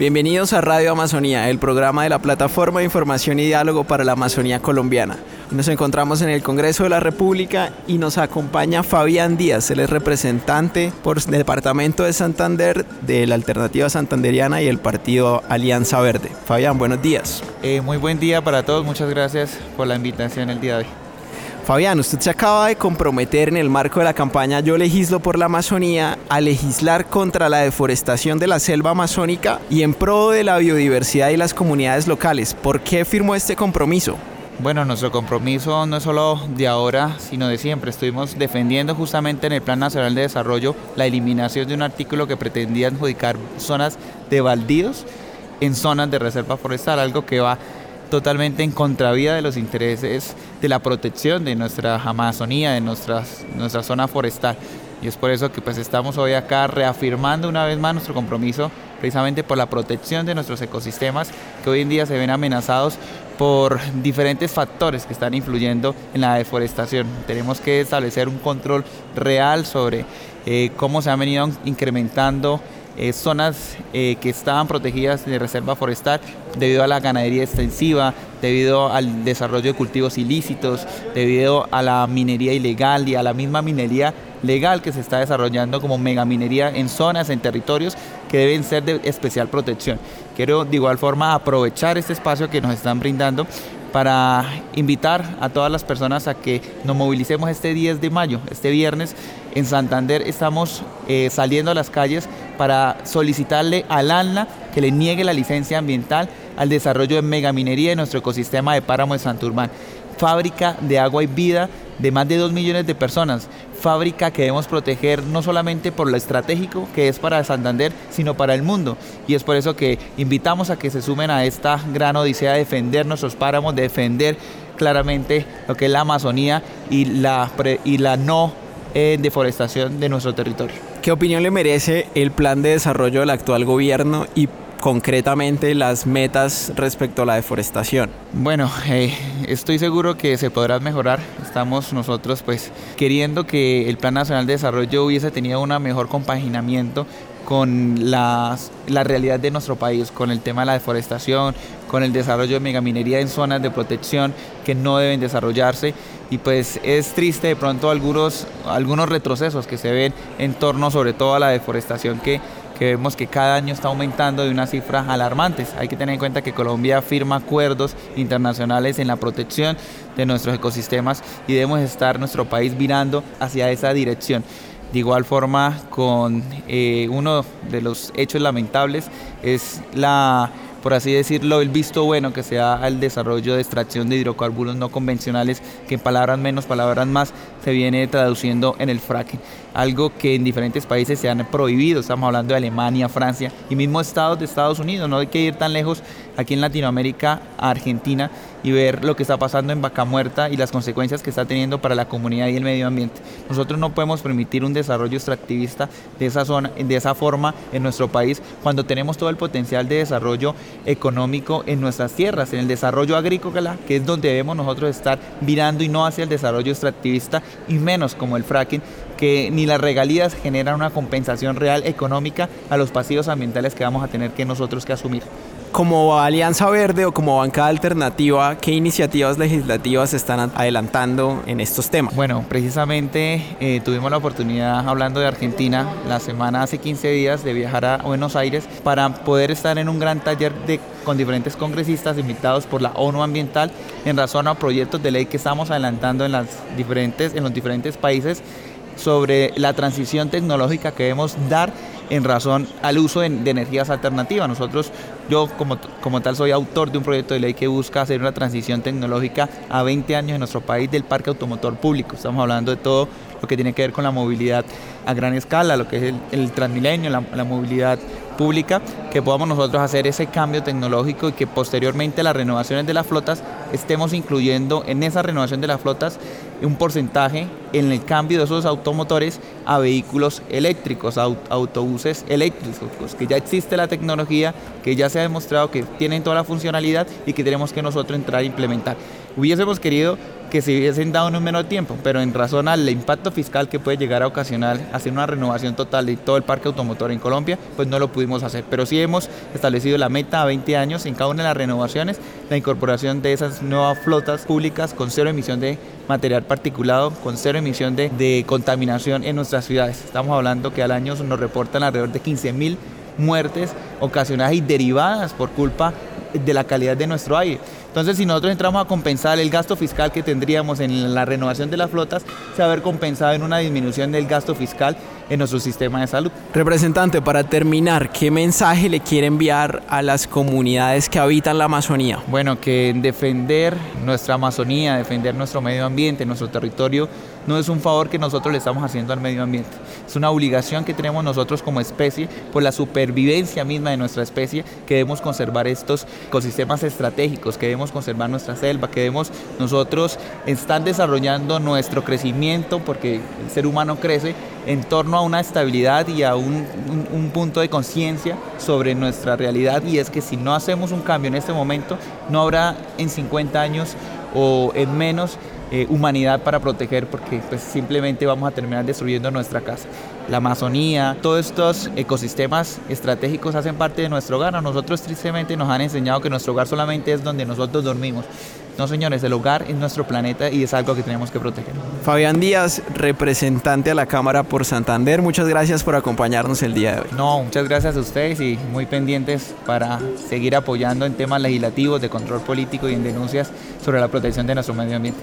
Bienvenidos a Radio Amazonía, el programa de la Plataforma de Información y Diálogo para la Amazonía Colombiana. Nos encontramos en el Congreso de la República y nos acompaña Fabián Díaz, él es representante por el Departamento de Santander de la Alternativa Santanderiana y el Partido Alianza Verde. Fabián, buenos días. Eh, muy buen día para todos, muchas gracias por la invitación el día de hoy. Fabián, usted se acaba de comprometer en el marco de la campaña Yo legislo por la Amazonía a legislar contra la deforestación de la selva amazónica y en pro de la biodiversidad y las comunidades locales. ¿Por qué firmó este compromiso? Bueno, nuestro compromiso no es solo de ahora, sino de siempre. Estuvimos defendiendo justamente en el Plan Nacional de Desarrollo la eliminación de un artículo que pretendía adjudicar zonas de baldíos en zonas de reserva forestal, algo que va totalmente en contravía de los intereses de la protección de nuestra Amazonía, de nuestras, nuestra zona forestal. Y es por eso que pues estamos hoy acá reafirmando una vez más nuestro compromiso precisamente por la protección de nuestros ecosistemas que hoy en día se ven amenazados por diferentes factores que están influyendo en la deforestación. Tenemos que establecer un control real sobre eh, cómo se han venido incrementando eh, zonas eh, que estaban protegidas de reserva forestal debido a la ganadería extensiva, debido al desarrollo de cultivos ilícitos, debido a la minería ilegal y a la misma minería legal que se está desarrollando como megaminería en zonas, en territorios que deben ser de especial protección. Quiero de igual forma aprovechar este espacio que nos están brindando para invitar a todas las personas a que nos movilicemos este 10 de mayo, este viernes. En Santander estamos eh, saliendo a las calles para solicitarle al ANLA que le niegue la licencia ambiental al desarrollo de megaminería en nuestro ecosistema de páramo de Santurbán. Fábrica de agua y vida de más de 2 millones de personas. Fábrica que debemos proteger no solamente por lo estratégico que es para Santander, sino para el mundo. Y es por eso que invitamos a que se sumen a esta gran odisea de defender nuestros páramos, de defender claramente lo que es la Amazonía y la, y la no eh, deforestación de nuestro territorio. ¿Qué opinión le merece el plan de desarrollo del actual gobierno y concretamente las metas respecto a la deforestación? Bueno, eh, estoy seguro que se podrá mejorar. Estamos nosotros pues queriendo que el Plan Nacional de Desarrollo hubiese tenido un mejor compaginamiento con la realidad de nuestro país, con el tema de la deforestación, con el desarrollo de megaminería en zonas de protección que no deben desarrollarse y pues es triste de pronto algunos, algunos retrocesos que se ven en torno sobre todo a la deforestación que, que vemos que cada año está aumentando de unas cifras alarmantes. Hay que tener en cuenta que Colombia firma acuerdos internacionales en la protección de nuestros ecosistemas y debemos estar nuestro país virando hacia esa dirección. De igual forma, con eh, uno de los hechos lamentables es la por así decirlo, el visto bueno que sea al desarrollo de extracción de hidrocarburos no convencionales, que en palabras menos, palabras más, se viene traduciendo en el fracking. Algo que en diferentes países se han prohibido, estamos hablando de Alemania, Francia y mismo estados de Estados Unidos, no hay que ir tan lejos aquí en Latinoamérica, Argentina, y ver lo que está pasando en Vaca Muerta y las consecuencias que está teniendo para la comunidad y el medio ambiente. Nosotros no podemos permitir un desarrollo extractivista de esa zona, de esa forma en nuestro país, cuando tenemos todo el potencial de desarrollo económico en nuestras tierras, en el desarrollo agrícola, que es donde debemos nosotros estar virando y no hacia el desarrollo extractivista y menos como el fracking, que ni las regalías generan una compensación real económica a los pasivos ambientales que vamos a tener que nosotros que asumir. Como Alianza Verde o como bancada alternativa, ¿qué iniciativas legislativas están adelantando en estos temas? Bueno, precisamente eh, tuvimos la oportunidad, hablando de Argentina, la semana hace 15 días de viajar a Buenos Aires para poder estar en un gran taller de, con diferentes congresistas invitados por la ONU Ambiental en razón a proyectos de ley que estamos adelantando en, las diferentes, en los diferentes países sobre la transición tecnológica que debemos dar en razón al uso de, energías alternativas. Nosotros, yo como, como tal soy autor de un proyecto de ley que busca hacer una transición tecnológica a 20 años en nuestro país del parque automotor público. Estamos hablando de todo lo que tiene que ver con la movilidad a gran escala, lo que es el, transmilenio, la, movilidad pública, que podamos nosotros hacer ese cambio tecnológico y que posteriormente las renovaciones de las flotas estemos incluyendo en esa renovación de las flotas un porcentaje en el cambio de esos automotores a vehículos eléctricos, a autobuses eléctricos, que ya existe la tecnología, que ya se ha demostrado que tienen toda la funcionalidad y que tenemos que nosotros entrar a implementar. Hubiésemos querido que se hubiesen dado en un menor tiempo, pero en razón al impacto fiscal que puede llegar a ocasionar hacer una renovación total de todo el parque automotor en Colombia, pues no lo pudimos hacer. Pero sí hemos establecido la meta a 20 años en cada una de las renovaciones, la incorporación de esas nuevas flotas públicas con cero emisión de material particulado, con cero emisión de, de contaminación en nuestras ciudades. Estamos hablando que al año nos reportan alrededor de 15 mil muertes ocasionadas y derivadas por culpa de la calidad de nuestro aire. Entonces, si nosotros entramos a compensar el gasto fiscal que tendríamos en la renovación de las flotas, se va a compensado en una disminución del gasto fiscal en nuestro sistema de salud. Representante, para terminar, ¿qué mensaje le quiere enviar a las comunidades que habitan la Amazonía? Bueno, que defender nuestra Amazonía, defender nuestro medio ambiente, nuestro territorio, no es un favor que nosotros le estamos haciendo al medio ambiente. Es una obligación que tenemos nosotros como especie, por la supervivencia misma de nuestra especie, que debemos conservar estos ecosistemas estratégicos, que debemos conservar nuestra selva, que debemos nosotros estar desarrollando nuestro crecimiento, porque el ser humano crece en torno a una estabilidad y a un, un punto de conciencia sobre nuestra realidad y es que si no hacemos un cambio en este momento, no habrá en 50 años o en menos eh, humanidad para proteger porque pues, simplemente vamos a terminar destruyendo nuestra casa. La Amazonía, todos estos ecosistemas estratégicos hacen parte de nuestro hogar. A nosotros tristemente nos han enseñado que nuestro hogar solamente es donde nosotros dormimos. No, señores, el hogar es nuestro planeta y es algo que tenemos que proteger. Fabián Díaz, representante a la Cámara por Santander, muchas gracias por acompañarnos el día de hoy. No, muchas gracias a ustedes y muy pendientes para seguir apoyando en temas legislativos, de control político y en denuncias sobre la protección de nuestro medio ambiente.